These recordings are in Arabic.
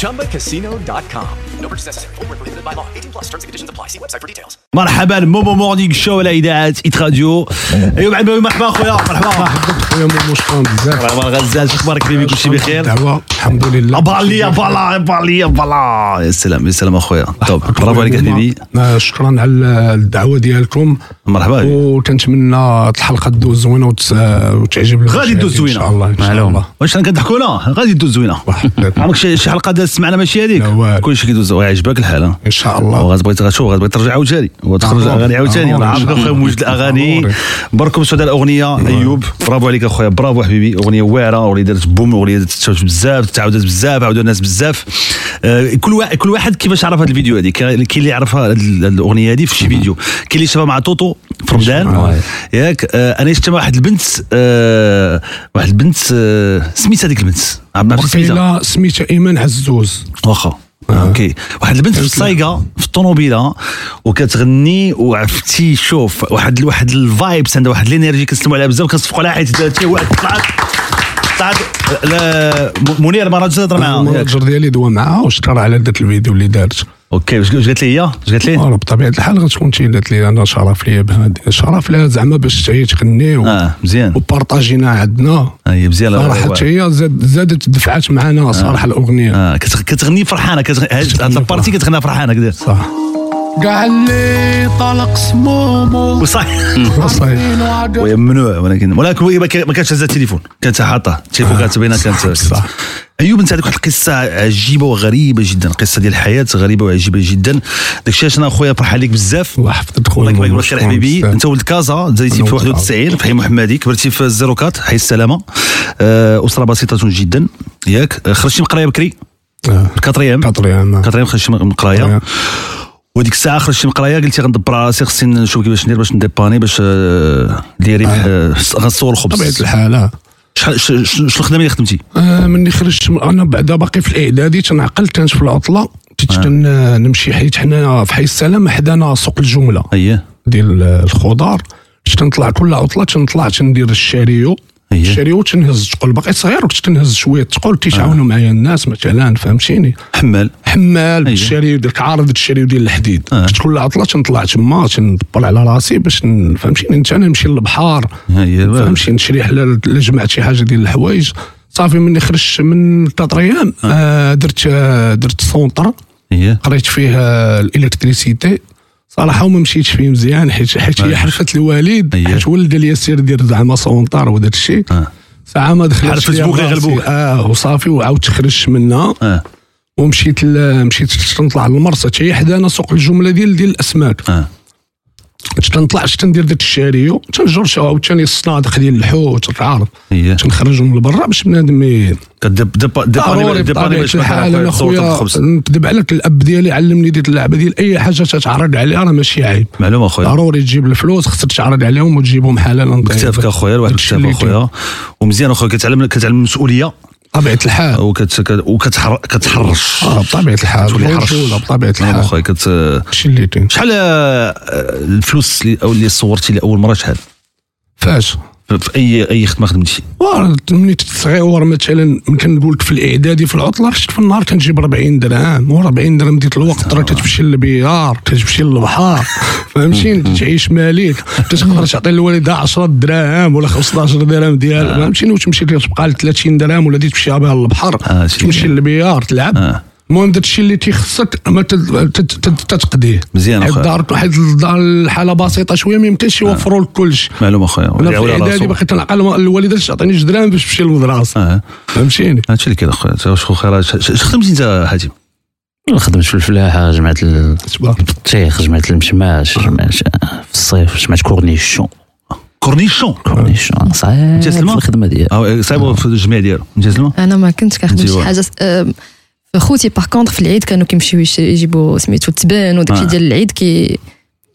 ChumbaCasino.com. No purchase necessary. Void where prohibited by law. 18 plus terms and conditions apply. See website for details. مرحبا Momo Morning Show على إذاعة Hit Radio. ايوا بعد مرحبا خويا مرحبا. خويا مومو شكرا بزاف. مرحبا غزال شو أخبارك حبيبي؟ كلشي بخير؟ دعوة الحمد لله. بالي voilà بالي voilà يا سلام يا سلام أخويا. طب برافو عليك حبيبي. شكرا على الدعوة ديالكم. مرحبا. حبيبي. وتنتمنى الحلقة دوز زوينة وت- وتعجب غادي دوز المشاهدين زوينه إن شاء الله إن شاء الله. واش كنضحكوا لا غادي دوز زوينة. عمرك شي حلقة دازت معنا ماشي هذيك. كلشي كيدوز ويعجبك الحال؟ إن شاء الله. وغتبغي تغشو غتبغي ترجع عاوتاني. وتخرج. أغاني عاوتاني. راه عارفك أخويا موجود الأغاني. بركم على الأغنية. أيوب برافو عليك أخويا. برافو حبيبي. أغنية واعرة أغنية دارت boom أغنية دارت بزاف تعاودات بزاف عاودوا الناس بزاف. آه، كل واحد كل واحد كيفاش عرف هذه الفيديو هذه كاين اللي ال- الأغنية هذه في شي فيديو. كاين اللي شافها مع توتو في رمضان ياك آه، أنا شفت واحد البنت آه، واحد البنت آه، سميتها هذيك البنت. عرفت سميتها. سميتها إيمان عزوز واخا. OK. واحد البنت في الصايقه في الطوموبيلة وكتغني وعرفتي شوف واحد واحد ال vibes عندها واحد ال energy كنسلموا عليها بزاف كنصفقوا عليها حيت حتى واحد. طلعت طلعت منير ما راه تهضر معاها ياك. ال manager ديالي دوا معاها وشكر على ذاك الفيديو اللي دارت. OK واش قالت لي هي واش قالت لي وراه بطبيعه الحال غتكون شي قالت لي أنا شرف ليا بهذا شرف لها زعما باش هي تغني و- آه مزيان وبارطاجينا عندنا هي مزيانه صراحة حتى هي زاد- زادت دفعات معنا صراحة الاغنيه آه كتغ- كتغني فرحانه كتغني هاد ال partie كتغنيها فرحانه كدا صح كاع اللي طلق سمومو. وصح صحيح وهي ممنوع ولكن ولكن ما كا- ما كانتش هزها التليفون. كانت حاطه التليفون كانت بينها كانت صح. أيوب أنت عندك واحد القصة عجيبة وغريبة جدا. قصة ديال الحياة غريبة وعجيبة جدا. داكشي علاش أنا خويا فرحان لك بزاف. الله يحفظك الله خويا لك خير شكراً حبيبي. أنت ولد كازا أنا في ولد 91 في حي محمدي. كبرتي في الزيروكات حي السلامة. آه، أسرة بسيطة جدا. ياك. آه، خرجتي من القرايه بكري؟ آه. quatrième. quatrième. quatrième خرجتي من القرايه. وديك الساعة خرجتي من القرايه قلتي غندبر راسي خصني نشوف كيفاش ندير باش نديباني باش آه، ديري آه، غنصور الخبز. بطبيعه الحال آه. شحال شنو الخدمه اللي خدمتي؟ آه، مني خرجت أنا بعدا باقي في الإعدادي تنعقل كانت في العطلة كنت تن- نمشي حيت حنا في حي السلام حدانا سوق الجملة أييه. ديال الخضار. كنت تنطلع كل عطلة تنطلع تندير ال chariot. أيه. ال chariot تنهز تقول باقي صغير وكنت تنهز شوية. تقول تيتعاونوا معايا الناس مثلا فهمتيني؟ حمال حمال أيه. ال chariot ديك عارض ال chariot ديال الحديد. آه. كنت كل عطله تنطلع تما تنطلب على راسي باش فهمتيني؟ أنت أنا نمشي للبحر اييه فهمتي نشري حلال لا جمعت شي حاجة ديال الحوايج. صافي مني خرجت من quatrième آه. درت آه درت centre. قريت فيه آه، l'électricité. صراحة وما مشيتش فيه مزيان حيت حيت هي آه. حرفه الوالد. حيت ولد لي سير دير زعما centre وداك الشيء آه. ساعة ما دخلت حرف فيسبوك اللي غلبوك. آه وصافي وعاودت خرجت منها آه ومشيت. مشيت تنطلع للمرسى هي حدانا سوق الجملة ديال ديال الأسماك آه تنطلع شت ندير داك ال chariot تنجر شو عاوتاني الصنادق ديال الحوت العرض اييه تنخرجهم لبرا باش بنادم ضروري بطبيعة الحال أنا خويا نكذب عليك الأب ديالي علمني ديك اللعبة ديال أي حاجة تتعرض عليها راه ماشي عيب. معلومة أخويا. ضروري تجيب الفلوس خصك تعرض عليهم وتجيبهم حلالا. كتافك أخويا داكشي كتاف أخويا. ومزيان أخويا كتعلم كتعلم المسؤولية. بطبيعة الحال. وكت كت- وكتحر كتحرش. آه بطبيعة الحال. تولي حرش. بطبيعة نعم الحال. أخويا كت كاين شحال آه، الفلوس اللي أو اللي صورتي لأول مرة شحال؟ فاش؟ في اي أي خدمة خدمتي. واه ملي صغير مثلا يمكن نقول لك في الإعدادي في العطله شفت في النهار كنجيب 40 درهم و 40 درهم ديك الوقت راه تتمشي للبيار تتمشي للبحر فهمتيني تعيش مالك تقدر تعطي للوالده 10 دراهم ولا 15 درهم ديال فهمتيني وتمشي تبقى ل 30 درهم ولا دي تمشي بها للبحر آه، شي تمشي. لل billard تلعب. آه. المهم داك الشيء اللي تيخصك ما تت- تت- تت- تتقضيه مزيان حيت أخويا. دار واحد الدار الحالة بسيطة شوية ما يمكنش يوفروا لك كلشي معلومة أخويا. أنا في الاعدادي. باقي تنعقل الوالدة تعطيني جوج دراهم باش نمشي للمدرسة؟ آه. فهمتيني؟ هادشي اللي كاين أخويا. واش خير خدمتي أنت حاتم خدمت في الفلاحة جمعت البطيخ جمعت المشماش جمعت في الصيف جمعت cornichon. كورنيشون؟ كورنيشون صعيب. في؟ الخدمة ديالي. آه صعيب في الجميع ديالو. أنا ما كنتش كنخدم شي. حاجة آه، خوتي باغ كونتر في العيد كانوا كيمشيو يجيبوا سميتو التبان وداكشي آه. ديال العيد كي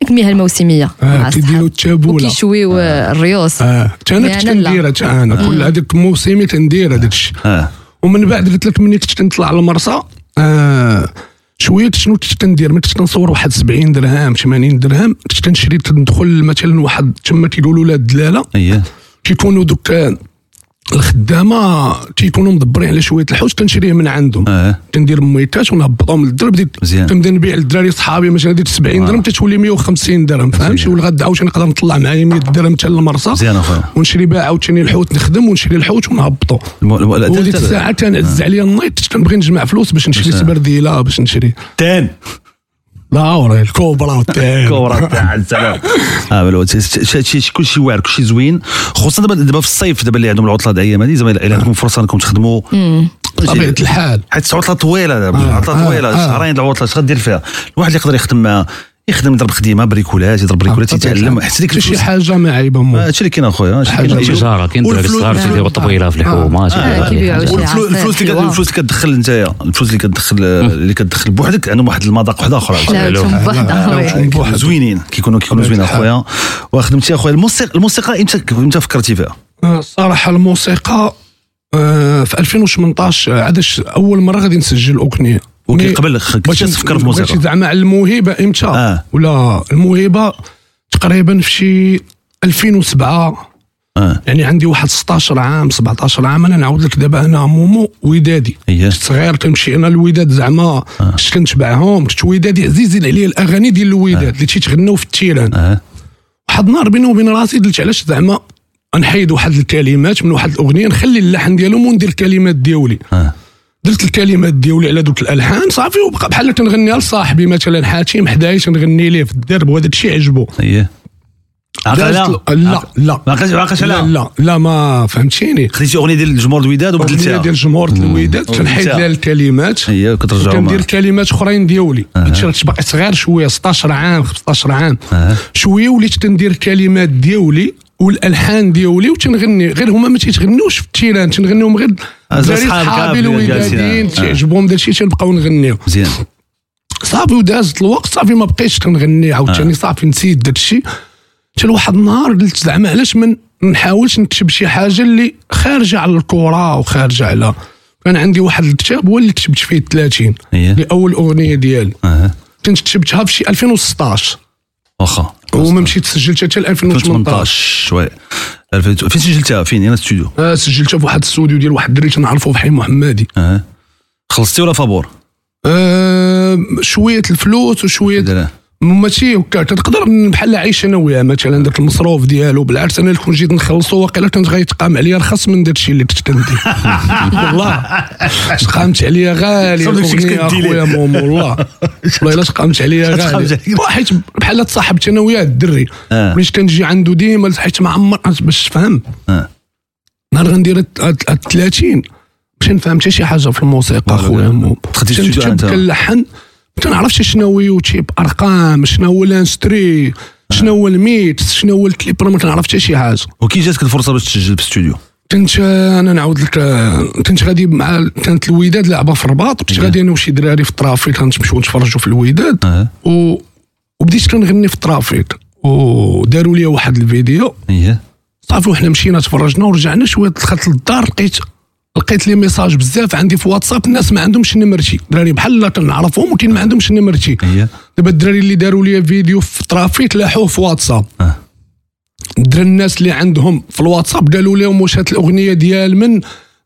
المياه الموسمية. آه، كيديروا. التابولة. وكيشويو آه، الريوس. آه. تا أنا مي كنت تا أنا. كل هذاك موسمي تندير هذاك الشيء آه. ومن بعد قلت لك ملي كنت كنطلع للمرسى آه شوية شنو كنت كندير ملي كنت كنصور واحد 70 درهم 80 درهم كنت كنشري تندخل مثلا واحد تما تيقولوا لا الدلالة. اييه كيكونوا دوك آه، الخدامة تيكونوا مدبرين على شوية الحوت كنشريه من عندهم. آه. كندير ميتات ونهبطهم للدرب. كنبدا نبيع للدراري صحابي مثلا ديت 70 درهم تتولي 150 درهم. فهمتي والغدا عاوتاني نقدر نطلع معايا 100 درهم حتى للمرسى. مزيان أخويا. ونشري بها عاوتاني الحوت نخدم ونشري الحوت تا- تا- الساعة تنعز عليا النيط كنبغي نجمع فلوس باش نشري سبرديلة باش نشري. تان. لا وراه الكوبرا كورة تاع السلام آه كلشي واعر كلشي زوين. خصوصا دابا دابا في الصيف دابا اللي عندهم العطلة د أيام هذه زعما إلا عندكم فرصة إنكم تخدموا. طبيعة الحال. حيت عطله طويلة دابا آه، عطله آه، طويلة آه. شهرين د العطلة اش غدير فيها؟ الواحد اللي يقدر يخدم مع يخدم يضرب خديمة بريكولات يضرب بريكولات طبيعة يتعلم. حتى ديك شي حاجة ما عيبه مو هادشي اللي كاين أخويا كاين. تجاره كاين والفلوس- الصغار تيديروا طبيلة في الحومه آه،. شي والفلوس عصير الفلوس اللي حلوة. الفلوس اللي كتدخل أنت الفلوس اللي كتدخل اللي كتدخل بوحدك عندهم واحد المذاق واحد اخر آه،. زوينين كيكونوا كيكونوا زوينين أخويا. وخدمتي أخويا الموسيقى الموسيقى إمتى إمتى فكرتي فيها؟ آه، الصراحه الموسيقى آه، في 2018 عاد أول مرة غادي نسجل أغنية. ولكن قبل كنت تفكر في بغيتي الموسيقى. زعما على الموهبة إمتى؟ آه. ولا الموهبة تقريبا في شي 2007 آه. يعني عندي واحد 16 عام 17 عام أنا نعاود لك دابا أنا مومو ودادي اييه صغير تمشي أنا الوداد زعما. كنت كنتبعهم كنت ودادي عزيزين عليا الأغاني ديال الوداد اللي تيتغناو في التيران آه. واحد النهار بيني وبين راسي قلت علاش زعما نحيد واحد الكلمات من واحد الأغنية نخلي اللحن ديالهم وندير الكلمات ديالي. آه. درت الكلمات ديالي على دوك الألحان صافي وبقى بحال تنغنيها لصاحبي مثلا حاتم حدايا تنغني ليه في الدرب وهذا الشيء عجبو. اييه لا. لا لا. ما عقلش لا عليها لا لا ما فهمتيني. خديتي أغنية ديال الجمهور الوداد أغنية وبدلتيها ديال جمهور الوداد تنحيد وبدلتيها. لها الكلمات. اييه كترجعوا كندير كلمات أخرين ديالي كنت باقي صغير شوية 16 عام 15 عام. آه. شوية وليت تندير الكلمات ديالي والألحان ديالي وتنغني غير هما ما تيتغنوش في التيران تنغنيهم غير آه، زي الدراري صحابك صحابي اللي جالسين. الودادين آه. تعجبهم داكشي تنبقاو نغنيو. مزيان. صافي ودازت الوقت صافي ما بقيتش كنغني عاوتاني. صافي نسيت داكشي. حتى لواحد النهار قلت زعما علاش ما نحاولش نكتب شي حاجة اللي خارجة على الكره وخارجة على. كان عندي واحد الكتاب هو اللي كتبت فيه 30 اييه اللي اول أغنية ديالي. كنت كتبتها في شي 2016 واخا. وما مشيت سجلتها حتى ل 2018 2018 وي. فين سجلتها فين؟ هنا ستوديو آه سجلتها في واحد الاستوديو ديال واحد الدري تنعرفو في حي محمدي. آه خلصتي ولا فابور؟ آه شوية الفلوس وشوية ماشي هكا تقدر بحال عايش أنا وياه مثلا داك المصروف ديالو بالعكس أنا اللي كون جيت نخلصو واقيلا كان غيتقام عليا رخص من داك الشيء اللي كنت كندير والله تقامت عليا غالي أخويا مومو والله والله إلا تقامت عليا غالي. حيت بحال تصاحبت أنا وياه الدري آه. ملي كنجي عنده ديما حيت ما عمر باش تفهم آه نهار غندير الت- الت- ال 30 باش نفهم حتى شي حاجة في الموسيقى والله أخويا لا. مو دخلتي في الاستوديو كنكتب أنت. كنلحن تنعرفش شنو هو يوتيوب أرقام شنو هو ال instru شنو هو ال mix شنو هو الكليب راه ما تنعرف حتى شي حاجة. وكي جاتك الفرصة باش تسجل في الاستوديو كنت أنا نعاود لك كنت غادي مع كانت الوداد لعبة في الرباط كنت غادي أنا وشي دراري في الترافيك كنمشيو نتفرجوا في الوداد و... وبديت كنغني في الترافيك وداروا لي واحد الفيديو. اييه صافي وحنا مشينا تفرجنا ورجعنا شوية دخلت للدار لقيت لقيت لي message بزاف عندي في واتساب الناس ما عندهمش نمرتي دراري بحال لا كنعرفهم ولكن ما عندهمش نمرتي دابا الدراري اللي داروا لي فيديو في ترافيك لاحوه في واتساب. آه. درا الناس اللي عندهم في الواتساب قالوا لهم واش هاد الأغنية ديال من؟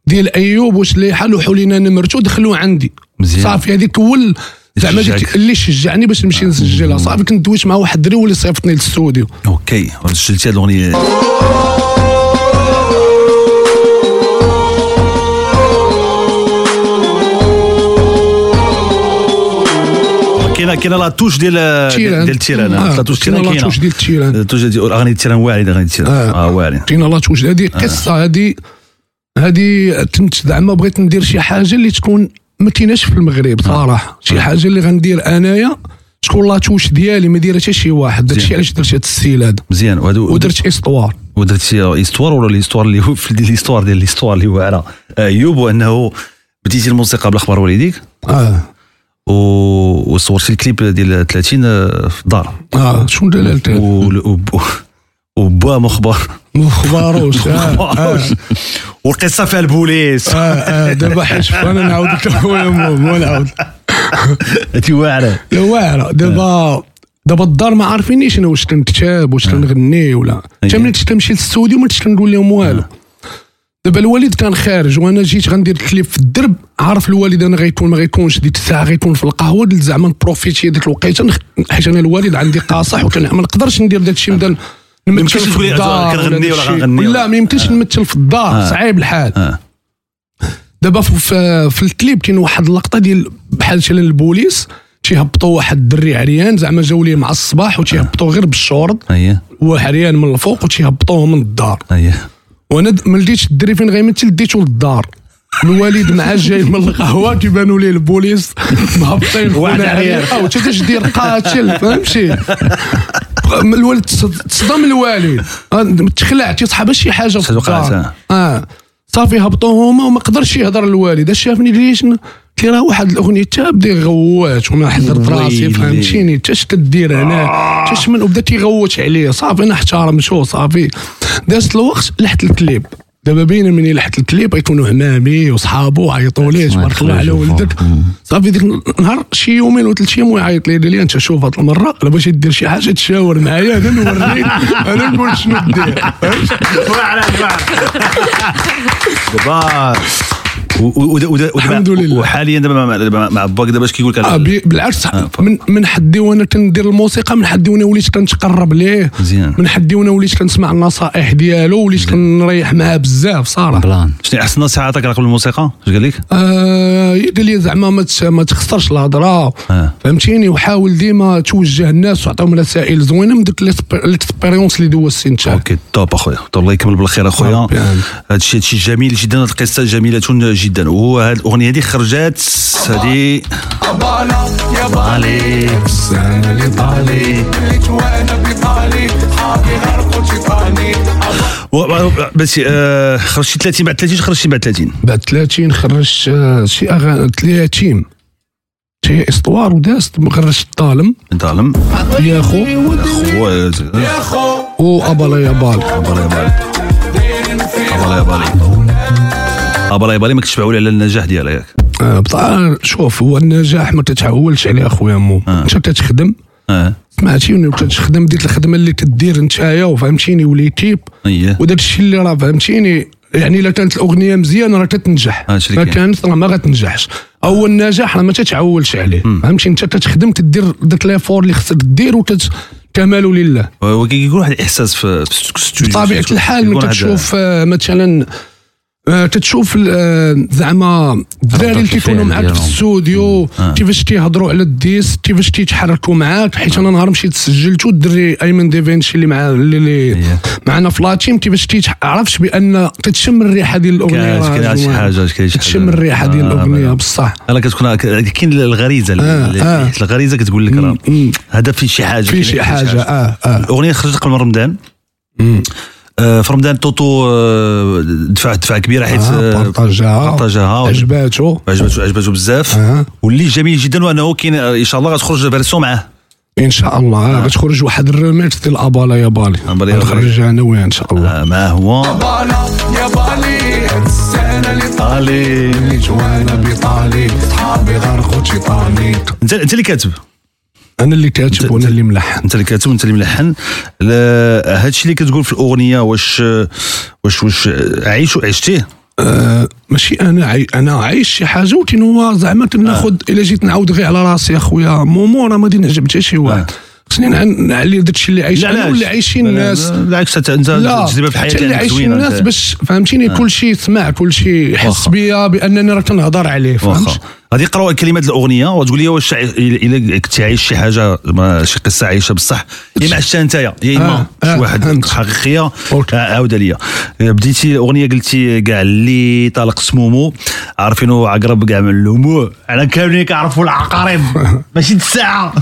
ديال أيوب واش اللي حلوحوا لينا نمرته دخلوا عندي. مزيان. صافي هذيك اول زعما اللي شجعني باش نمشي نسجلها. صافي كنت دويت مع واحد الدري هو اللي صيفطني للاستوديو OK سجلتي هاد الأغنية؟ كاينة la touche ديال. ديال ال terrain آه، la touche كاينة terrain لا كاينة. توش ديال التيران. التوش ديال اغاني التيران واعرين اغاني التيران آه واعرين. كاينة la touche. هذه قصة هذه هذه كنت زعما بغيت ندير شي حاجة اللي تكون ما كايناش في المغرب صراحة. شي حاجة اللي غندير أنايا تكون la touche ديالي ما ديرها حتى شي واحد. داكشي علاش درت هذا الستيل هذا؟ مزيان. ودرت histoire. ودرتي histoire ولا l'histoire اللي هو في l'histoire ديال l'histoire اللي هو على ايوب وأنه بديتي الموسيقى بالأخبار والديك آه. و- وصورتي الكليب ديال 30 في الدار. آه شنو و- وبا مخبر. مخبروش آه آه. والقصة فيها البوليس. آه آه دابا حيت أنا نعاود لك اخويا مو مو نعاود. هاتي واعرة. واعرة. دابا دابا الدار ما عارفينيش أنا واش كنكتب واش كنغني ولا. حتى ملي كنت كنمشي للاستوديو ما كنتش كنقول لهم والو. دابا الوالد كان خارج وأنا جيت غندير الكليب في الدرب عارف الوالد أنا غيكون ما غيكونش ديك الساعة غيكون في القهوة زعما نبروفيتي ديك الوقيتة حيت أنا الوالد عندي قاصح وكان ما نقدرش ندير داك الشيء نبدا نمثل يمكنش في الدار كنغني ولا. غنغني لا ما يمكنش نمثل في الدار صعيب الحال. آه. دابا في, في, الكليب كاين واحد اللقطة ديال بحال مثلا البوليس تيهبطوا واحد الدري عريان زعما جاو ليه مع الصباح وتيهبطوا غير بالشورط اييه هو عريان من الفوق وتيهبطوه من الدار. اييه وأنا ما لقيتش الدري فين غيمثل ديتو للدار. الوالد معاه جاي من القهوة كيبانوا ليه البوليس. مهبطين واحد. عريان. أو تاش دير قاتل فهمتي؟ الوالد تصد- تصدم الوالد. آه، تخلع تيصحى شي حاجة في الدار. آه. صافي هبطوا هما وما قدرش يهضر الوالد. اش شافني ليش له راه واحد الأغنية تا بدا يغوت وأنا حضرت راسي. فهمتيني؟ تا اش كدير هنا؟ تا من وبدا تيغوت عليه صافي أنا احترمتو صافي. دازت الوقت لحت الكليب. دابا باينه مني لحت الكليب غيكونوا عمامي وصحابو عيطوا ليه تبارك الله على ولدك. صافي ديك النهار شي يومين ولا ثلاث أيام ويعيط لي لي انت شوف هاد المرة الا بغيتي دير شي حاجة تشاور معايا أنا نوريك أنا نقول شنو دير. فهمت؟ دابا الحمد لله. وحاليا دابا مع- مع باك دابا اش كيقول لك بالعكس آه، من من حدي وأنا كندير الموسيقى من حدي وأنا وليت كنتقرب ليه. مزيان. من حدي وأنا وليت كنسمع النصائح ديالو وليت كنريح معاه بزاف صراحة. plan. شنو أحسن نصيحه عطاك قبل الموسيقى؟ اش قال لك؟ آه قال لي زعما ما تخسرش الهضرة. آه. فهمتيني؟ وحاول ديما توجه الناس وعطيهم رسائل زوينة من ديك l'expérience اللي دوزتي انت OK top أخويا. الله يكمل بالخير أخويا. الشيء هادشي جميل جدا القصة جميلة. جدا. وهو هاد الأغنية هذه خرجت هذه بالي السنة اللي طالي و- و- بس آه، خرجتي 30 بعد 30 خرجتي بعد 30 بعد 30 خرجت آه، شي اغاني 30 شي إسطوار ودازت خرجت الظالم ظالم يا خو. خو. وابا يا بال. ابا يا بالي ابا يا بالي ابا يا بالي ما كتشبعوا على النجاح ديالها ياك آه، شوف هو النجاح ما تتعولش عليه أخويا مو آه. أنت تتخدم. آه. سمعتيني وتتخدم ديك الخدمة اللي كدير نتايا وفهمتيني وليتيب أييه. وداك الشيء اللي راه فهمتيني يعني الا كانت الأغنية مزيانة راه تتنجح. اللي ما. كانت راه ما غتنجحش. أو النجاح راه ما تتعولش عليه. فهمتي أنت تتخدم تدير داك ليفور اللي خصك دير وتت كمال لله. وكيكون واحد الإحساس في في بطبيعة الحال ملي تشوف آه، مثلا آه، تتشوف ال- آه، زعما الدراري اللي الفعل كيكونوا معاك في. الاستوديو كيفاش تيهضروا على الديس كيفاش تيتحركوا معاك حيت أنا نهار مشيت سجلت الدري أيمن ديفينشي اللي مع اللي, اللي. معنا في la team كيفاش تيعرفش بأن تتشم الريحة ديال الأغنية كاين- شي شي تتشم. الريحة ديال آه، الأغنية آه. بصح أنا كتكون كاين الغريزة آه، آه. الغريزة كتقول لك راه. هذا في شي حاجة في كاين- شي حاجة آه آه الأغنية خرجت قبل رمضان آه، في رمضان توتو آه، دفع دفع كبيرة حيت آه، آه، بارطاجاها بارطاجاها عجباتو عجبته عجبته بزاف. آه. واللي جميل جدا وأنه كاين آه، إن شاء الله غتخرج version معاه. إن شاء الله. آه. غتخرج واحد الريميكس ديال أبالا يا بالي. يا بالي. غنخرجها أنا وياه إن شاء الله. آه، ما هو. طالي. اللي جوانا بيطالي صحابي غرقوا تيطانيك أنت أنت اللي كاتب. أنا اللي كاتب وأنا اللي ملحن. أنت اللي كاتب وأنت اللي ملحن. لا، هادشي اللي كتقول في الأغنية واش واش واش عايش عشتيه؟ آه ماشي أنا عاي... أنا عايش شي حاجة ولكن هو زعما كناخذ إلا جيت نعاود غير على راسي أخويا. مومو راه ما غادي نعجب حتى شي واحد. خصني نع- نعلي داكشي اللي عايش أنا واللي عايشين الناس بالعكس انت تجربه في حياتك اللي عايشين الناس. باش فهمتيني؟ كل شيء سمع كل شيء واخا. بيا بانني راه كنهضر عليه فهمت؟ غادي يقراو كلمات الأغنية وتقول لي واش الا كنتي عايش شي حاجة ما شي قصة عايشة بصح. يا ما عشتها نتايا يا إما آه، شي آه، واحد فهمت. حقيقية. آه، عاودها ليا. بديتي الأغنية قلتي كاع اللي طلق سمومو. عارفينو عقرب كاع من اللموع على كاملين كيعرفوا العقارب. ماشي الساعة.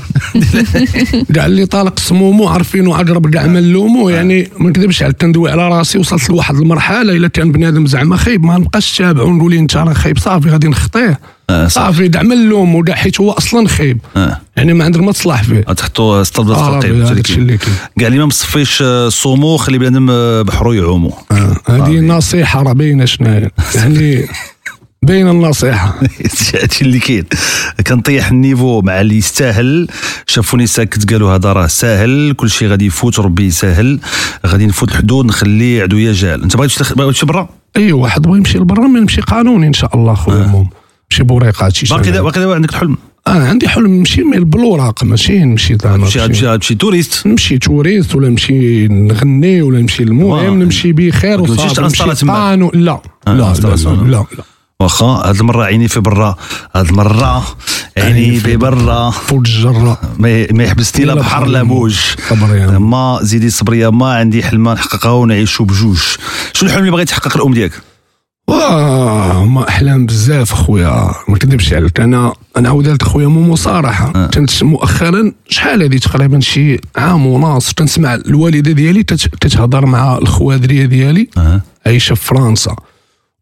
كاع اللي طالق سمومو عارفينو عقرب كاع من لومو يعني ما نكذبش عليك كندوي على راسي وصلت لواحد المرحلة إلا كان بنادم زعما خايب ما نبقاش تابع ونقول أنت راه خايب صافي غادي نخطيه. آه،. صافي كاع من لومو كاع حيت هو أصلا خايب آه. يعني ما عندك ما تصلح فيه تحطوا بلا آه، كاين. كاع اللي ما مصفيش آه، صومو خلي بنادم آه، بحرو يعومو. آه، هذه نصيحة راه باينة شناهي يعني باينة النصيحة. هادشي اللي كاين. كنطيح النيفو مع اللي يستاهل. شافوني ساكت قالوا هذا راه ساهل. كل شيء غادي يفوت ربي يسهل. غادي نفوت الحدود نخلي عدويا جال أنت تخ- بغيتي تمشي برا؟ اي واحد بغى يمشي لبرا ما نمشي قانوني إن شاء الله خويا موم مشي بوريقات شي باقي شي باقي دابا عندك الحلم أنا عندي حلم نمشي مي بالوراق ماشي نمشي زعما تمشي نمشي- تمشي تمشي توريست. نمشي توريست ولا نمشي نغني ولا نمشي المهم. نمشي بخير وصافي نمشي لا آه، لا لا. لا, لا, لا. واخا هاد المرة عيني في برا هاد المرة عيني في برا. فوق الجره ما يحبسني لا بحر لا موج. ما زيدي صبر يا ما عندي حلمه نحققها ونعيشوا بجوج. شنو الحلم اللي بغيت تحقق الأم ديالك؟ واه ما احلام بزاف خويا. ما نكذبش عليك أنا أنا عاودت خويا مومو صراحة كنت مؤخرا شحال هذه تقريبا شي عام ونص تنسمع الوالدة ديالي تت- تتهضر مع الخوادريه ديالي أه. عايشة في فرنسا.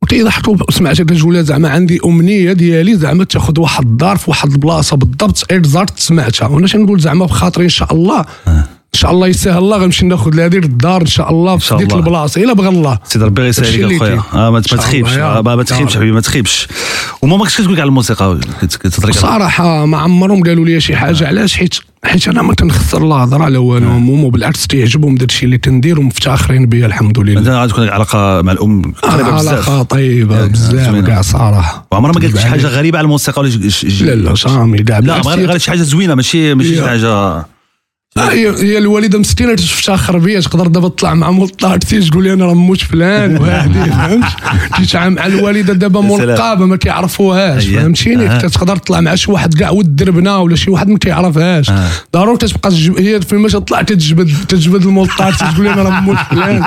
وتيضحكوا وسمعت كتقول زعما عندي أمنية ديالي زعما تاخذ واحد الدار في واحد البلاصة بالضبط غير زرت سمعتها. وأنا تنقول زعما بخاطري إن شاء الله إن شاء الله يسهل الله غنمشي ناخذ لهذه الدار إن شاء الله في ديك. البلاصة. إلا بغى الله. سيدي ربي هادشي عليك أخويا. آه ما تخيبش. آه، ما. تخيبش حبيبي ما تخيبش. وما ماكش كتقول كاع الموسيقى؟ على- صراحة ما عمرهم قالوا لي شي حاجة علاش؟ حيت حيت أنا ما تنخسر لا هضرة لا والو. مومو بالعكس تيعجبهم داك اللي تندير ومفتخرين بيا الحمد أنت لله غادي تكون علاقة مع الأم؟ قريبه بزاف. علاقه طيبه بزاف. كاع صراحة. وعمرها ما قالت شي حاجة غريبة على الموسيقى ولا لا لا شامي كاع لا غير شي حاجة زوينة ماشي ماشي شي حاجة آه، هي هي الوالدة مسكينة تفتخر بيا تقدر دابا تطلع مع مولطاتي تقول لي أنا راه موت فلان وهادي فهمت؟ جيت مع الوالدة دابا. ملقبه ما كيعرفوهاش. فهمتيني؟ أها. تقدر تطلع مع شي واحد كاع ود دربنا ولا شي واحد ما كيعرفهاش. ضروري تبقى. هي فين ما تطلع تتجبد تتجبد المولطاتي تقول لي أنا راه موت فلان.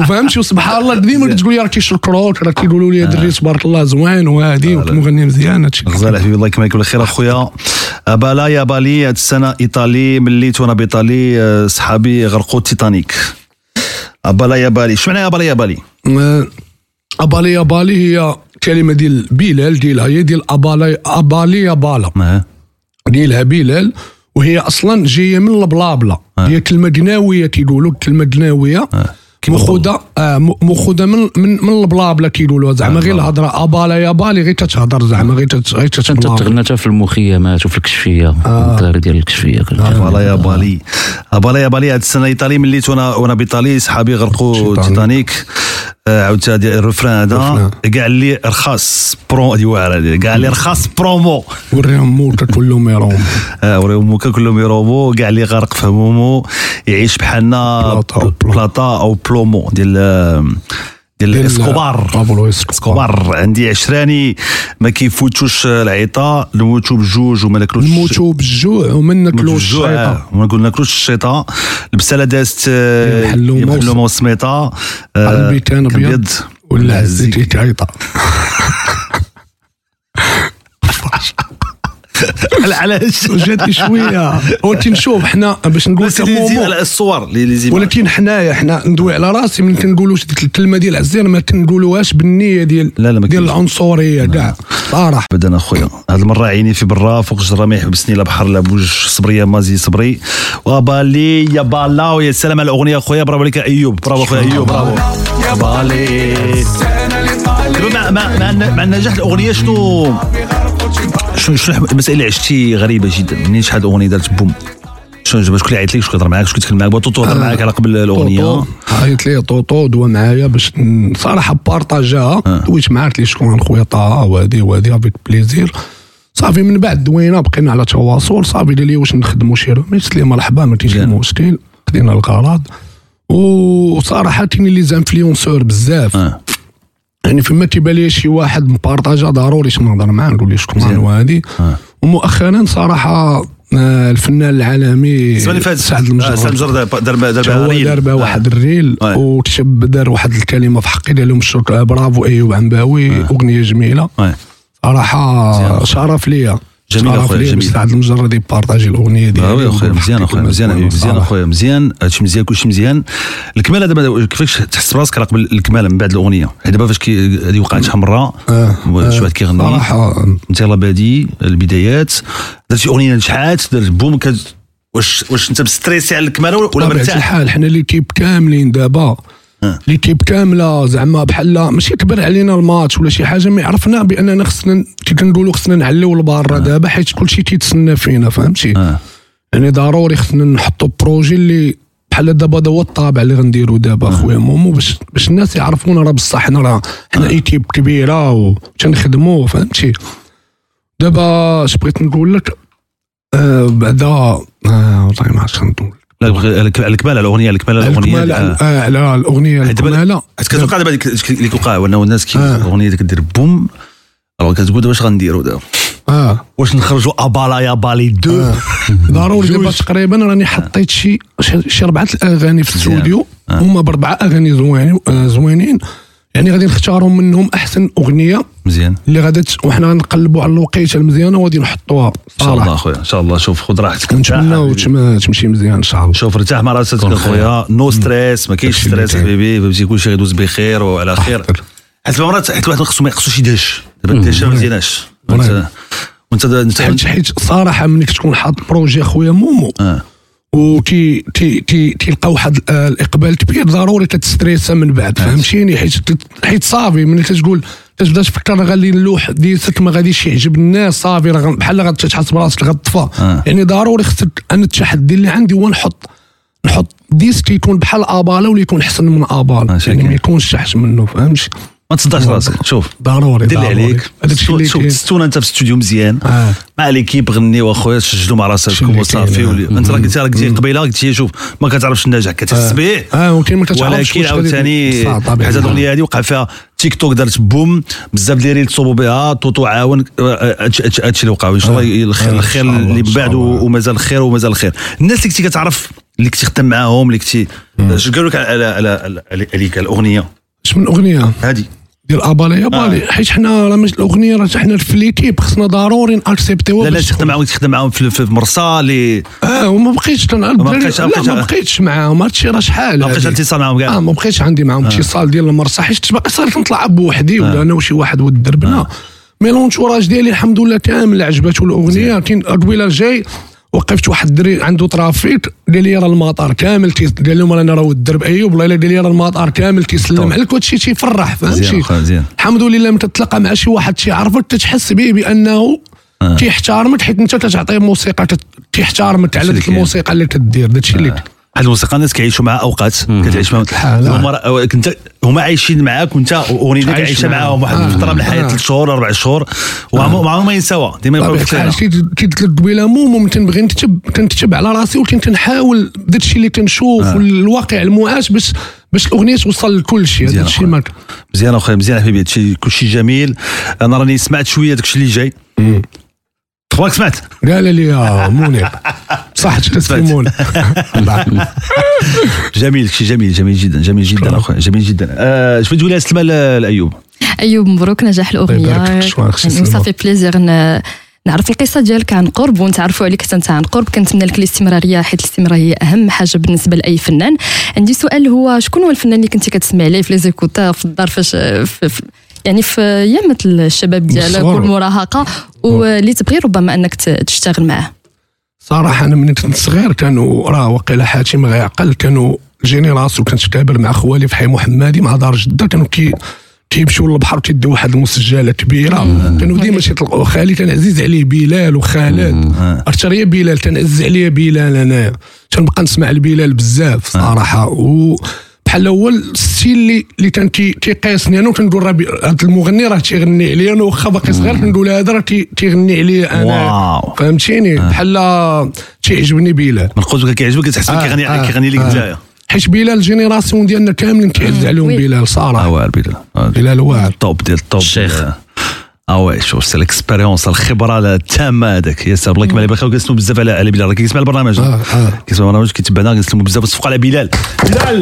وفهمتي؟ وسبحان الله ديما تقول لي راه كيشكروك راه كيقولوا لي دري تبارك الله زوين وهادي ومغني مزيان هادشي. غزال حبيبي الله يكملك بالخير أخويا. بالا يا بالي هاد السنة إيطالي مليت وأنا بايطالي آه، صحابي غرقوا التيتانيك بالا يا بالي. شو معناها بالا يا بالي؟ آه، ابالي ابالي هي كلمة ديال بلال ديالها هي ديال ابالي ابالي ابالا آه. ديالها بلال وهي أصلا جاية من البلابلا هي كلمة جناويه كيقولوا كلمة جناويه مخوذه آه م- مخوذه من من من البلابلا كيقولوا زعما غير الهضرة. ابالا يا بالي غير تتهضر زعما غير تت- غير أنت تغنى في المخيمات وفي الكشفية. الدار ديال الكشفية كنت بالا يا بالي. بالا يا بالي هاد السنة إيطالي مليت وأنا وأنا بإيطالي صحابي غرقوا تيتانيك. آه، عاودت هادي ال refrain هذا كاع اللي رخاص pro هادي واعرة. كاع اللي رخاص برومو. وريهم موتا كلهم يروم آه، وريهم موكا كلهم يروبو كاع اللي غارق في همومو يعيش بحالنا plata o plomo ديال اسكوبار بابلو اسكوبار اسكوبار عندي عشراني. ما كيفوتوش العيطه نموتوا بجوج وما ناكلوش نموتوا بالجوع وما ناكلوش الشيطه وما ناكلوش الشيطه البسالة دازت آه، يحلو موس. يحلو سميطه البيتان ابيض ولا عزيتي تعيطه علاش جاتني شوية. ولكن نشوف حنا باش نقول على الصور اللي اللي يزيد ولكن حنايا حنا ندوي على راسي من كنقولوا ديك الكلمة ديال عزير ما تنقولوهاش بالنية ديال لا، لا، ما ديال. العنصرية كاع. صراحة. ابدا أخويا. هاد المرة عيني في برا فوق الجرة ما يحبسني لا بحر لا بوج صبري يا مازي صبري. وبالي يا بالا ويا سلام على الأغنية أخويا. برافو عليك أيوب. برافو أخويا أيوب برافو. يا بالي. مع مع مع, مع النجاح الأغنية شنو؟ شنو شنو المسائل اللي عشتي غريبة جدا. منين شحال اغنيه دارت بوم؟ شنو شكون اللي عيط لك؟ شكون هضر معاك؟ شكون تكلم معاك؟ بوطوطو هضر معاك على قبل الأغنية. عيط لي طوطو دوا معايا باش صراحة بارطاجاها. دويت معاه قلت لي شكون خويا طه وهادي وهادي avec plaisir صافي من بعد دوينا بقينا على تواصل. صافي قال لي واش نخدموا شي رومي قلت ليه مرحبا ما كاينش مزيان. مشكل خدينا الغرض. وصراحه les influenceurs بزاف. آه. يعني فما تيبان لي شي واحد مبارطاجا ضروري نهضر معاه نقول له شكون. هذه آه. ومؤخرا صراحة آه، الفنان العالمي سعد آه، المجرد سعد المجرد دار دار هو reel. دار بها آه. واحد ال reel آه. وتشب دار واحد الكلمة في حقي ديال لهم الشكر برافو أيوب عنباوي أغنية جميلة آه. صراحة شرف ليا جميل ليا جميل. سعد المجرد يبارطاجي الأغنية ديالي آه oui أخويا مزيان أخويا مزيان مزيان. أخويا مزيان. هادشي مزيان كلشي مزيان. الكمالة دابا كيفاش تحس براسك على قبل الكمالة من بعد الأغنية؟ حيت دابا فاش كي هذه وقعت شحال مرة آه، شي واحد كيغني صراحة انت يلاه بادي البدايات. درتي أغنية نجحات درت boum واش واش أنت مستريسي على الكمالة ولا مرتاح؟ الحال حنا l'équipe كاملين دابا. آه. l'équipe كاملة زعما بحال ماشي كبر علينا الماتش ولا شي حاجة ما عرفنا بأننا خصنا كي كنقولوا خصنا نعليو لبرا دابا حيت كلشي تيتسنى فينا فهمتي. يعني ضروري خصنا نحطوا projet اللي بحال دابا هذا هو الطابع اللي غنديروا دابا خويا مومو باش باش الناس يعرفونا راه بصح حنا راه حنا équipe كبيرة وتنخدموا فهمتي؟ دابا اش بغيت نقول لك؟ آه بعدا آه والله ما عرفتش شنو لا على الكمالة الأغنية على الكمالة الأغنية الكمالة آه. آه على الأغنية حيت كتوقع دابا ديك ديك اللي كيوقع انه الناس كي آه. الأغنية ديك دير boum alors كتقول دابا واش غنديروا دابا آه واش نخرجوا أبالا يا بالي deux آه. ضروري دابا. تقريبا راني حطيت شي شي اربعه الأغاني في. الاستوديو آه. هما بأربعة أغاني زوينين آه، زوينين يعني غادي نختاروا منهم أحسن أغنية مزيان. اللي غادي وحنا غنقلبوا على الوقيتة المزيانة وغادي نحطوها. إن شاء الله أخويا إن شاء الله. شوف خذ راحتك. نتمناو. تم- تمشي مزيان إن شاء الله. شوف ارتاح مع راسك أخويا. no stress ما كاينش stress. حبيبي فهمتي كلشي غيدوز بخير وعلى خير. حاضر. حيت مرات حيت واحد خصو ما خصوش يدهش. دابا الدهشه ما مزياناش. وانت وانت انت حيت حيت صراحة ملي كتكون حاط projet خويا مومو آه. وتي تي تي تلقى واحد آه، الإقبال كبير ضروري تت stressa من بعد فهمتيني؟ حيت حيت صافي. ملي تتقول تبدا تفكر غادي اللوح ديالك ما غاديش يعجب الناس صافي راه بحال غادي تحس براسك غتطفى. آه. يعني ضروري خصك أنا التحدي اللي عندي هو نحط نحط disque يكون بحال أبالي ولا يكون أحسن من أبالي آه، يعني ما. يكونش أحسن منه فهمتي؟ ما تصدعش راسك. شوف. ضروري دير اللي. عليك. شوف كاين. تستونا انت في الاستوديو مزيان. آه. مع l'équipe غني واخويا سجلوا مع راسكم وصافي آه. انت راه قلتي قلتي قبيلة قلتي شوف ما كتعرفش النجاح كتحس به. آه ولكن ما كتعرفش ولكن عاوتاني. حيت الاغنيه هذه وقع فيها تيك توك دارت boom بزاف ديال reels تصوبوا بها توتو عاون. هادشي هادشي اللي وقع. وإن شاء الله الخير آه، الخير اللي من بعد. ومازال الخير ومازال الخير الناس اللي كنتي كتعرف اللي كنتي خدام معاهم اللي كنتي اش قالوا لك على على على على- عليك الأغنية؟ اش من أغنية؟ هذه ديال ابالي يا بالي. حيت حنا راه الأغنية راه حنا في l'équipe خصنا ضروري n accepter لا لا تخدم معاهم تخدم معاهم في في مرسى اللي آه وما بقيتش لا ما بقيتش معاهم. هادشي راه شحال ما بقيتش. اتصال معاهم كاع. آه ما بقيتش عندي معاهم اتصال ديال المرسى. حيت باقي صار كنطلع بوحدي ولا أنا وشي واحد ود دربنا مي لونتوراج ديالي الحمد لله كامل عجبته الأغنية. كاين قبيله جاي وقفت واحد الدري عنده ترافيك قال لي راه المطار كامل قال لهم أنا راه الدرب أيوب والله الا قال لي راه المطار كامل تيسلم عليك وهادشي تيفرح فهمتي الحمد لله ملي تتلاقى مع شي واحد تيعرفك تتحس به بأنه آه. تيحترمك حيت أنت تتعطيه موسيقى تيحترمك على. الموسيقى اللي تدير داكشي اللي كاين. هاد الموسيقى الناس كيعيشوا معها أوقات كتعيش معاهم آه. هما راه- كنت هما عايشين معاك وأنت اغنيتك عايش عايشه معاهم. معاهم واحد آه. الفترة من الحياة آه. ثلاث شهور أربع شهور وعمرهم ما ينساوها ديما يبقاو كيدلك قبيله موم تنبغي نكتب كنكتب على راسي ولكن تنحاول بداك الشيء اللي كنشوف آه. والواقع المعاش باش باش الأغنية توصل لكل شيء هذا الشيء مزيان أخويا مزيان حبيبي هادشي كلشي جميل أنا راني سمعت شوية داكشي اللي جاي تبارك سمعت. قال لي يا منير صح تسلمون جميل داكشي جميل جميل جدا جميل جدا. اخويا جميل جدا. آه، اش بتقولي سلمى لايوب أيوب؟ مبروك نجاح الأغنية. يعني. وصافي بليزير نعرف القصة ديالك عن قرب ونتعرفوا عليك حتى أنت عن قرب. كنتمنى لك الاستمرارية حيت الاستمرارية هي أهم حاجة بالنسبة لأي فنان. عندي سؤال هو شكون هو الفنان اللي كنتي كتسمع ليه في les écouteurs في الدار فاش في في يعني في أيام الشباب ديالك. والمراهقة واللي تبغي ربما أنك تشتغل معاه. صراحة أنا من كنت صغير كانوا راه واقيلا حاتم غيعقل كانوا génération كنت كابر مع خوالي في حي محمدي مع دار جدة كانوا كي كيمشيو للبحر كيديو واحد المسجلة كبيرة. كانوا ديما تيطلقوا خالي كان عزيز عليه بلال وخالد. أكثر هي بلال تنعز عليه بلال انايا تنبقى نسمع لبلال بزاف صراحة. و بحال هو ال style اللي اللي كان كيقيسني أنا بي- هذا المغني راه تيغني عليا أنا واخا باقي صغير كنقول هذا راه تي- تيغني عليا أنا. واو. فهمتيني؟ بحال تيعجبني بلال. من قلت لك كيعجبك كتحس آه، كيغني آه، كيغني لك آه. نتايا حيت بلال ال génération ديالنا كاملين كيعز عليهم. بلال آه صراحة واعر بلال. آه، بلال واعر ال top ديال ال top. الشيخ. ديال- آه oui شوف c'est l'expérience الخبرة التامه هذاك. يا سلام الله يكمل عليه بخير كنسمعوا بزاف على بلال. راه كيسمع البرنامج. كيسمع البرنامج كيتبعنا كنسلموا بزاف وتصفقوا على بلال. بلال!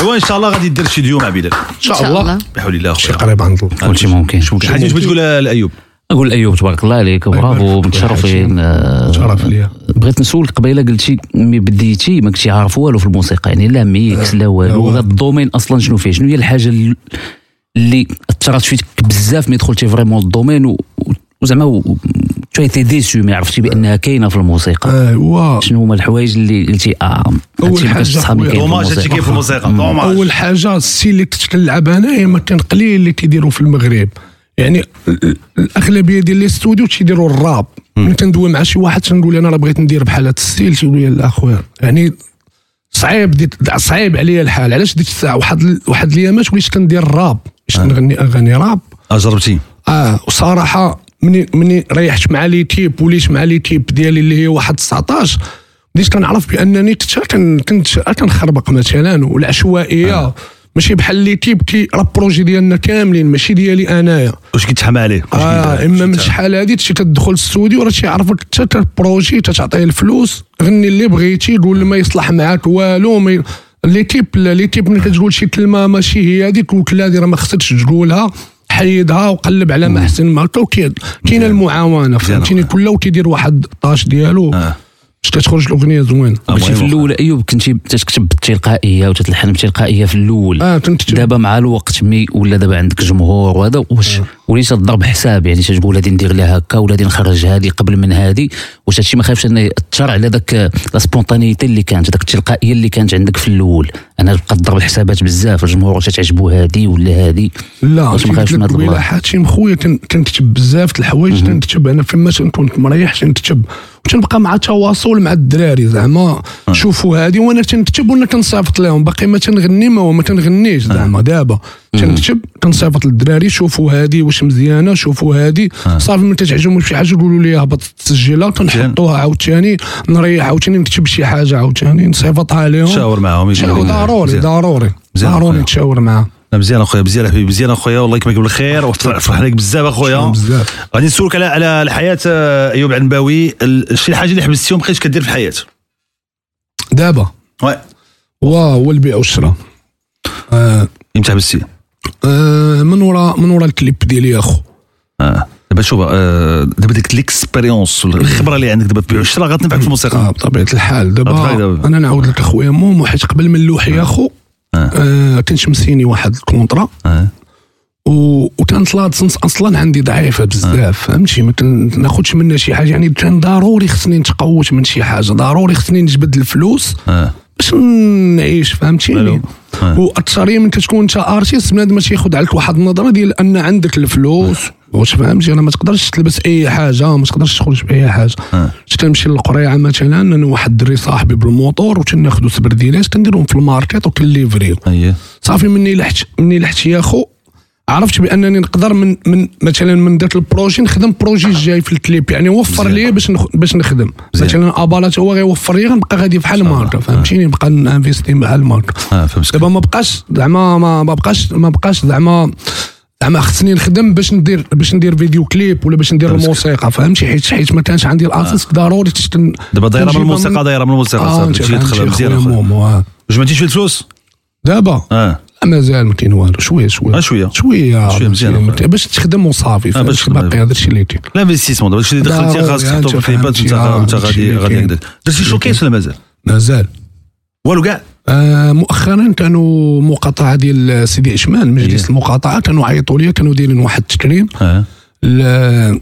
ايوا ان شاء الله غادي دير شي ديو مع بلال ان شاء الله بحول الله شي اخويا قريب عند الله كلشي ممكن. حاجة واش بتقول لأيوب؟ أقول ايوب تبارك الله عليك. برافو متشرفين آه، شرف ليا. بغيت نسولك قبيلة قلتي ملي بديتي ما كنتي عارف والو في الموسيقى. يعني لا mix لا والو. هذا ال domaine أصلا شنو فيه؟ شنو هي الحاجة ال- اللي أثرت فيك؟ بزاف ملي دخلتي فريمون الدومين وزعما ايتي ديسو ما عرفتي بأنها كاينة في الموسيقى. ايوا شنو هما الحوايج اللي قلتي آه صحابي خويا، كاين في دوماج هادشي الموسيقى. كاين في الموسيقى؟ دوماج. أول حاجة السي اللي كنت كنلعب أنايا ما كان قليل اللي تيديروا في المغرب. يعني ال- ال- الأغلبية ديال لي ستوديو تيديروا الراب. ملي كندوي مع شي واحد تنقول أنا راه بغيت ندير بحال هذا الستيل تيقول لي لا أخويا. يعني صعيب ديت صعيب عليا الحال. علاش ديك الساعة؟ واحد واحد الايامات وليت كندير الراب باش نغني أغاني راب. آه جربتي آه وصراحة مني مني ريحت مع لي تيب وليت مع لي تيب ديالي اللي هي واحد 19 بديت كنعرف بأنني حتى كن- كنت كنخربق مثلا والعشوائية. آه. ماشي بحال لي تيب كي راه البروجي ديالنا كاملين ماشي ديالي أنايا. واش كيتحمى عليه؟ آه إما من شحال هادي تمشي تدخل الاستوديو راه تيعرفك حتى البروجي تتعطيه الفلوس غني اللي بغيتي قول ما يصلح معاك والو ما ي... l'équipe l'équipe ملي كتقول شي كلمة ماشي هي هذيك وكلا هذه راه ما خصكش تقولها. حيدها وقلب على ما احسن ما كاينة المعاونة فهمتيني؟ كل تيدير واحد ال tâche ديالو آه. باش تخرج الأغنية زوينه قلتي في. الأول أيوب كنتي تكتب بالتلقائيه وتتلحن بتلقائية في الأول. آه تنكتب دابا مع الوقت ملي ولا دابا عندك جمهور وهذا واش وليت تضرب حساب يعني تقول هادي ندير لها هكا ولا هادي نخرج هادي قبل من هادي. واش هادشي ما خايفش إنه يأثر على ذاك la spontanéité اللي كانت ذاك التلقائية اللي كانت عندك في الأول. أنا بقى تضرب الحسابات بزاف الجمهور واش تعجبو هادي ولا هادي. لا واش ما خايفش من هاد قبيله البلاصه حاتم خويا تنكتب بزاف د الحوايج تنكتب أنا فما كنت مريح تنكتب وتنبقى مع تواصل مع الدراري زعما. شوفوا هادي وأنا تنكتب وأنا كنصيفط لهم. باقي ما تنغني ما ما تنغنيش زعما دابا. تنكتب كنصيفط للدراري شوفوا هادي واش مزيانة شوفوا هادي. صافي ملي تتعجبهم شي حاجة يقولوا لي هبط تسجلها كنحطوها عاوتاني نريح عاوتاني نكتب شي حاجة عاوتاني نصيفطها لهم تشاور معاهم. ضروري. ضروري ضروري. نتشاور معاه لا مزيان أخويا مزيان حبيبي مزيان أخويا. والله يكملك بالخير وفرح عليك بزاف أخويا. غادي نسولك على على الحياة آه، أيوب عنباوي شي حاجة اللي حبستي وما بقيتش كدير في الحياة. دابا؟ وي. هو البيع والشراء. آه. إمتى حبستي آه من ورا من ورا الكليب ديالي يا أخو. آه. دابا شوف آه، دابا ديك ليكسبيريونس الخبرة اللي عندك دابا والشراء غتنفعك في آه الموسيقى بطبيعة الحال. دابا. أنا نعاود لك أخويا مومو حيت قبل من اللوحي يا أخو. آه. كنت مسيني واحد الكونطرا آه. و... وكانت لادسنس أصلا عندي ضعيفة بزاف فهمتي؟ ما ناخذش منها شي حاجة. يعني كان ضروري خصني نتقوت من شي حاجة. ضروري خصني نجبد الفلوس آه. باش نعيش فهمتيني؟ حلو. آه. واكثريه من كتكون انت ارتيست بنادم تياخذ عليك واحد النظرة ديال أن عندك الفلوس. واش فهمتي؟ أنا ما تقدرش تلبس أي حاجة ما تقدرش تخرج بأي حاجة. آه. تنمشي للقريعة مثلا أنا واحد الدري صاحبي بالموطور وتناخذوا سبرديلات كنديرهم في الماركت وكنليفريو اييه صافي مني لحت مني لحت يا خو عرفت بأنني نقدر من من مثلا من ذاك البروجي نخدم بروجي الجاي في الكليب يعني وفر. لي باش نخ... باش نخدم. مثلا أبالات هو غيوفر لي غنبقى غادي بحال ماركه فهمتيني؟ نبقى نانفيستي بحال ماركه آه فهمتك دابا ما بقاش زعما ما ما بقاش ما بقاش زعما زعما خصني نخدم باش ندير باش ندير فيديو كليب ولا باش ندير. الموسيقى فهمتي؟ حيت حيت ما كانش عندي الأساس ضروري تشتن دابا دايره من الموسيقى دايره من الموسيقى صافي فهمتي تدخل مزيان أخويا اخويا مومو آه. جمعتي شوية فلوس دابا. آه. لا مازال ما كاين والو. شوية شوية. آه، شوية. شوية شوية مزيان. مزيان باش تخدم وصافي آه، باش. باقي هذا الشيء اللي كاين ال investissement دابا الشيء اللي دخلتي خاصك تحطو في فهمتي، أنت آه، غادي غادي درتي showcase ولا مازال؟ مازال. والو كاع؟ آه مؤخرا كانوا مقاطعه ديال سيدي عثمان مجلس إيه. المقاطعة كانوا عيطوا لي كانوا دايرين واحد التكريم ل-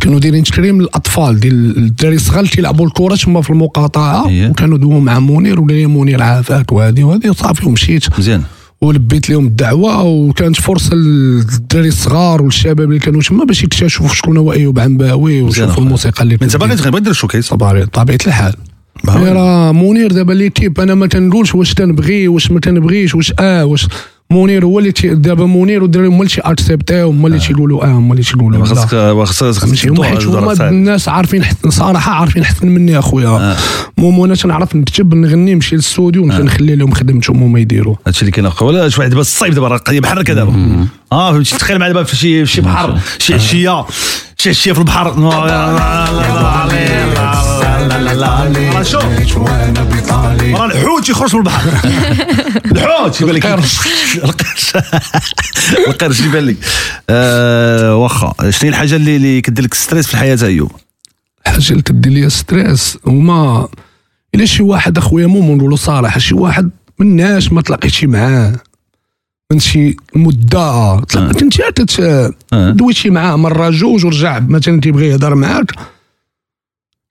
كانوا دايرين تكريم للاطفال ديال الدراري الصغار اللي تيلعبوا الكره تما في المقاطعة إيه. وكانوا دووا مع منير وقال لي منير عافاك وهذه وهذه وصافي ومشيت مزيان ولبيت لهم الدعوة وكانت فرصة للدراري الصغار والشباب اللي كانوا تما باش يكتشفوا شكون هو أيوب عنباوي ويشوفوا أخويا. الموسيقى اللي أنت باغي كدير. تغير دير showcase طبيعي طبيعة الحال باغي. راه منير دابا l'équipe أنا ما تنقولش واش تنبغي واش ما تنبغيش واش آه واش منير هو اللي دابا منير والدراري هما اللي تي accepter يو هما اللي تيقولوا آه هما اللي تيقولوا لا خاصك خاصك هما الناس عارفين صراحة عارفين حسن مني أخويا. مومو أنا تنعرف نكتب نغني نمشي للاستوديو ونمشي نخلي لهم خدمتهم هما يديروا. هادشي اللي كاين أخويا. ولا واحد دابا الصيف دابا راه بحال هكا دابا. آه فهمتي تخيل معايا دابا في شي في شي بحر شي عشيه شي عشيه في البحر راه شوف راه الحوت يخرج من البحر الحوت يبان لك القرش القرش يبان لك آه، واخا شنو هي الحاجة اللي اللي كدير لك stress في الحياة ايوب الحاجة اللي كدير لي stress هما الا شي واحد اخويا مو نقولوا صراحة شي واحد من الناس ما تلاقيتش معاه من شي مده تلاقيت انت آه. دويتي معاه مرة جوج ورجع مثلا تيبغي يهضر معاك.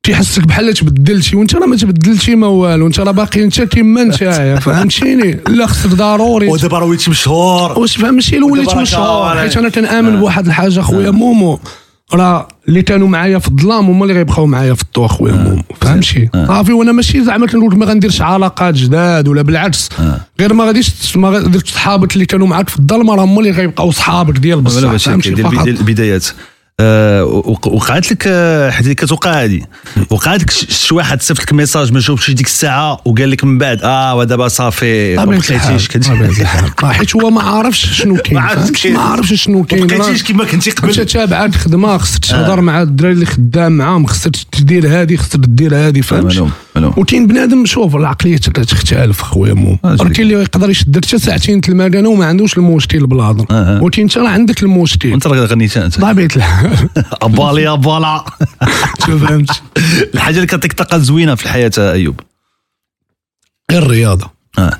تيحسك بحال تبدلتي وانت راه ما تبدلتي ما والو انت راه باقي انت كيما انت فهمتيني؟ لا خصك ضروري. ودابا راه وليتي مشهور. واش فهمتي وليت مشهور. حيت أنا كنآمن بواحد الحاجة اخويا مومو. راه اللي كانوا معايا في الظلام هما اللي غيبقاو معايا في الضوء اخويا مومو فهمتي؟ صافي وأنا ماشي زعما كنقول ما غنديرش علاقات جداد ولا بالعكس. غير ما غاديش ما غاديش صحابك اللي كانوا معاك في الظلمة راه هما اللي غيبقاو صحابك ديال ولا بصح فهمتي؟ ديال البدايات. آه، وقعت لك آه، حيت كتوقع هذه وقعت لك شي واحد صيفط لك ميساج ما جاوبش ديك الساعة وقال لك من بعد آه ودابا صافي ما طبيعة بقيتيش. الحال، طبيعة الحال. آه، حيت هو ما عارفش شنو كاين ما عارفش. ما شنو كاين. ما بقيتيش راه- كيما كنتي انت قبل تابع الخدمه خصك تهضر مع الدراري اللي خدام معاهم خصك تدير هذه خصك تدير هذه فهمت. وكاين بنادم شوف العقلية تختلف أخويا مو. آه،. كاين اللي يقدر يشد حتى ساعتين المكانه وما عندوش المشكل بالهضر آه، آه. وكاين انت راه عندك المشكل وانت راه غنيت انت طبيعه الحال ابالي أبالا. فهمت؟ الحاجة اللي كتعطيك طاقه زوينة في الحياة آه، أيوب. غير الرياضة. آه.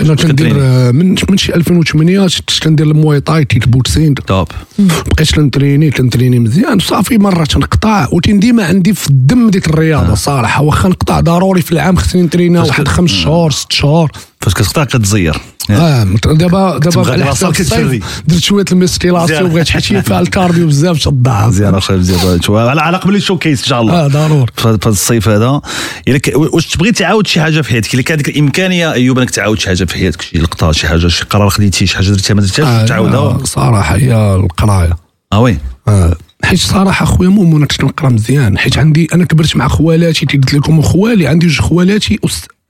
أنا كندير؟ آه، من من شي 2008 شت- كندير ال muay thai kick-boxing top بقيت كنتريني كنتريني مزيان. صافي مرة تنقطع وتين ديما عندي في الدم ديك الرياضة صراحة واخا نقطع ضروري في العام خصني نترينا فاش واحد خمس شهور ست شهور. فاش كتقطع كتزير آه مت- دابا دابا على حساب. الصيف درت شوية ال musculation مزيان. بغيت حيت فيها ال cardio بزاف تضاعف مزيان اخويا مزيان على على قبل ال showcase إن شاء الله. آه ضروري. في الصيف هذا. إلا واش تبغي تعاود شي حاجة في حياتك؟ إلا كان عندك الإمكانية أيوب إنك تعاود شي حاجة في حياتك شي لقطة شي حاجة شي قرار خديتي شي حاجة درتيها ما درتيهاش آه تعاودها؟ صراحة هي القراية. آه oui. آه. حيت صراحة خويا مو أنا كنت نقرا مزيان. حيت عندي أنا كبرت مع خوالاتي كي قلت لكم خوالي عندي جوج خوالاتي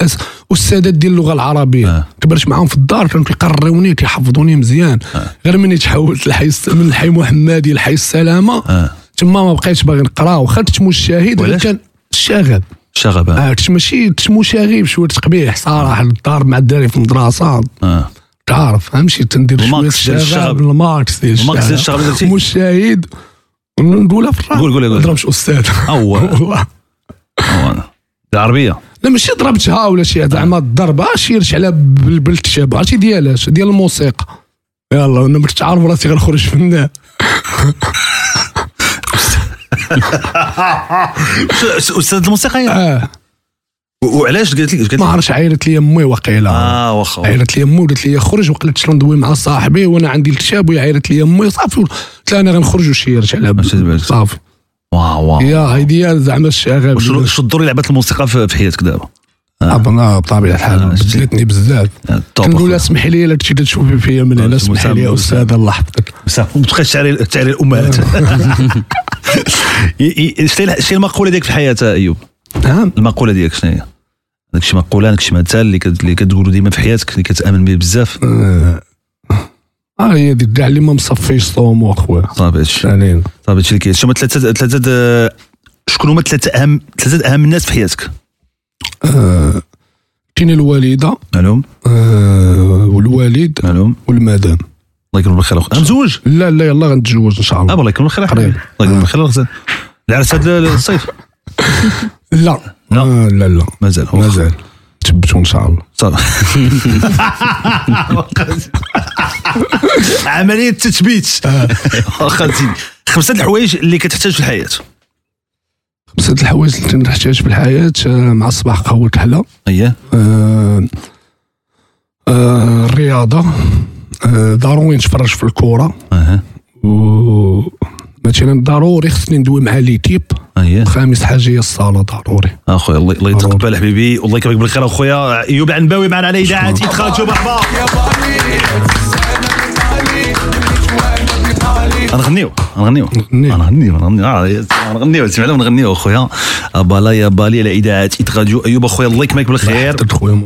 أس- استاذات ديال اللغة العربية آه. كبرت معاهم في الدار كانوا كيقروني كيحفظوني مزيان غير مني تحولت لحي من الحي محمدي لحي السلامة آه. تما ما بقيتش باغي نقرا واخا كنت مشاهد؟ كان الشغب شغب آه. آه كنت ماشي كنت مشاغب شوية تقبيح صراحة الدار مع الدراري في المدرسة آه. تعرف فهمتي تندير شوية ال max ديال الشغب. الشغب ال max ديال الشغب؟ مشاهد نقولها في الراب قول- قول- قول. ما ضربش أستاذ هو. آه. العربية لا ماشي ضربتها ولا شي زعما الضربه شيرش على بال- بالكتاب عرفتي ديالاش ديال الموسيقى. يلا أنا ما كنتش عارف راسي غنخرج فنان أستاذ الموسيقى. آه. وعلاش قالت لك قالت ما عرفتش عيرت لي أمي وقيله آه واخا. عيرت لي أمي وقالت لي خرج وقلت شنو ندوي مع صاحبي وأنا عندي الكتاب وهي عيرت لي أمي. صافي قلت لها أنا غنخرج على ماشي بالك. صافي. واو واو. يا هيدي زعما الشغب شنو شنو الدور اللي لعبت الموسيقى في حياتك دابا؟ طبعا بطبيعة الحال آه، شتي. بدلتني بزاف. آه، كنقول. اسمحي لي إلا كنتي تشوفي فيا من هنا آه، اسمحي لي أستاذ الله. يحفظك. بصح ما تبقاش تعري تعري الأمهات. ي- ي- شنو هي- شنو هي المقولة ديالك في الحياة أيوب؟ نعم المقولة ديالك شنو هي عندك شي مقولة عندك شي مثال اللي اللي كتقولوا ديما في حياتك اللي كتأمن به بزاف. آه هي ديك كاع اللي ما مصفيش صومو اخويا صافي. هادشي علينا صافي هادشي اللي كاين شنو ثلاثة ثلاثة د- شكون هما ثلاثة اهم ثلاثة أهم الناس في حياتك؟ آه، كاين الوالدة. معلوم. آه، والوالد. معلوم. والمدام. الله يكرم بالخير أخويا. مزوج لا لا يلا غنتزوج إن شاء آه الله الله يكرم بالخير الله يكرم بالخير العرس هذا الصيف لا. لا. آه، لا لا. مازال مازال تثبتوا إن شاء الله. صافي. عملية تثبيت واخا سيدي خمسة د الحوايج اللي كتحتاج في الحياة. خمسة الحوايج اللي تنحتاج في الحياة آه، مع الصباح قهوة كحلة اييه آه، آه، الرياضة. آه، ضروري نتفرج في الكورة. أها. و مثلا ضروري خصني ندوي مع ليكيب اييه خامس حاجة هي الصالة ضروري. اخويا الله الله يتقبل حبيبي والله يكرمك بالخير أخويا. أيوب العنباوي معنا على إذاعة إدخال مرحبا غنغنيو غنغنيو غنغنيو غنغنيو آه، غنغنيو سمعنا ونغنيو أخويا. بالا يا بالي على إذاعة ايت راديو أيوب أخويا الله يكملك بالخير. خويا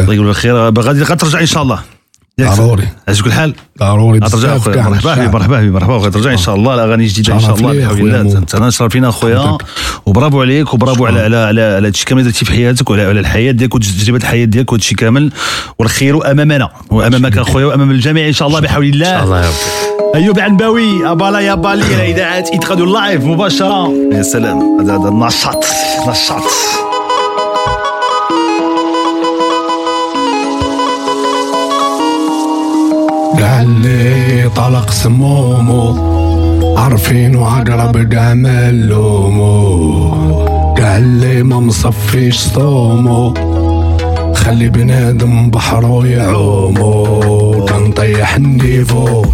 الله يقول بالخير. غادي غترجع إن شاء الله. ضروري. عزك الحال ضروري غترجع بزاف أخويا. كاع مرحبا الشعب. مرحبا بي مرحبا اخويا ترجع إن شاء الله الاغاني جديدة إن شاء الله. بحول الله. أنت أنا شرف فينا أخويا. حضرتك. وبرافو عليك وبرافو على على على على هادشي كامل درتي في حياتك وعلى على الحياة ديالك وتجربة الحياة ديالك وهادشي كامل. والخير امامنا وأمامك أخويا وأمام الجميع إن شاء الله بحول الله. إن شاء الله يا ربي. أيوب عنباوي أبالا يا بالي على إذاعة ايتخادو لايف مباشرة. يا سلام. هذا هذا النشاط نشاط. قالي طلق سمومه عارفين وعقرب جمال قال لي ما مصفيش صومه خلي بنادم بحره يعومه كان طيح النيفو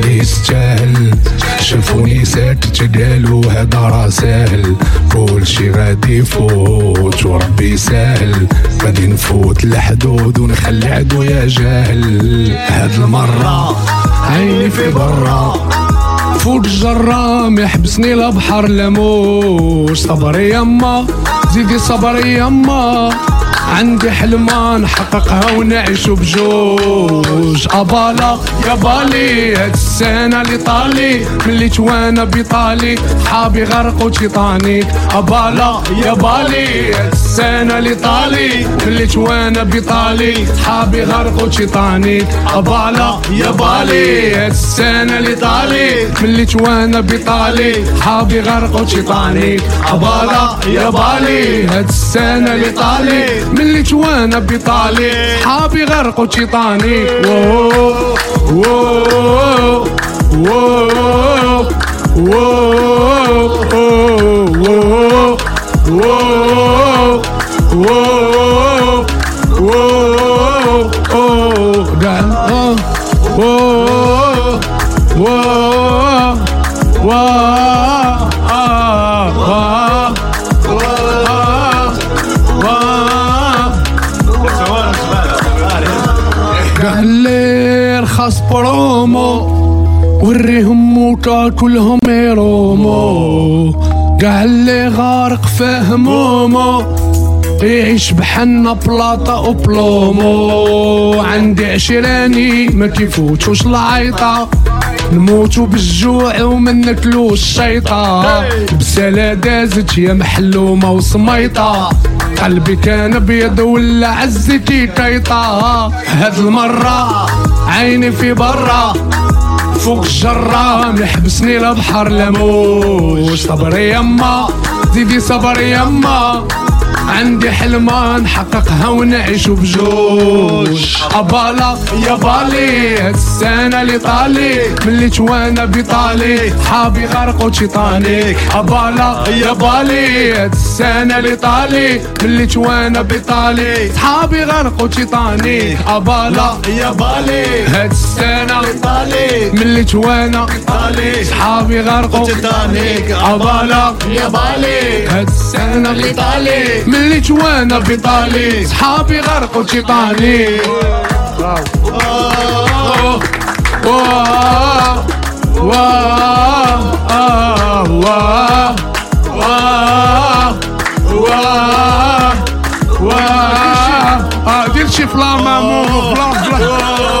لي يستاهل شافوني ساكت جدال راه سهل. كل شي غادي يفوت وربي ساهل غادي نفوت الحدود ونخلي عدو يا جاهل. هاد المرة عيني في برا. فوق الجرام يحبسني لا بحر لا صبري يما زيدي صبري يما عندي حلمة نحققها ونعيش بجوج. أبالا يا بالي هاد السنة اللي طالي. ملي توانا بيطالي صحابي غرقوا تيطانيك أبالا يا بالي هاد السنة اللي طالي. ملي توانا بيطالي صحابي غرقوا تيطانيك أبالا يا بالي هاد السنة اللي طالي. ملي توانا بيطالي صحابي غرقوا تيطانيك أبالا يا بالي هاد السنة اللي طالي. من الجوانه بيطالي صحابي غرقوا شيطاني ووو Whoa. وريهم موتا كلهم يرومو. قال لي غارق في همومو يعيش بحنا بلاطة وبلومو. عندي عشراني ما كيفوتوش العيطة. نموتو بالجوع وما ناكلوش الشيطة. بسالة دازت يا محلومة وسميطة قلبي كان أبيض ولا عزتي كيطة هاد المرة عيني في برا فوق الجرام يحبسني لبحر لموج. صبري يما زيدي صبري يما عندي حلمة نحققها ونعيشو بجوج أبالا يا بالي السنة اللي طالي. ملي توانا بيطالي صحابي غرقوا تيطانيك أبالا يا بالي السنة اللي طالي. ملي توانا بيطالي صحابي غرقوا تيطانيك أبالا يا بالي هاد السنة اللي طالي. ملي توانا بيطالي صحابي غرقوا أبالا يا بالي هاد السنة اللي طالي. وليت وأنا بطالي صحابي غرقوا تيطاني دير شي فلاما مو فلاما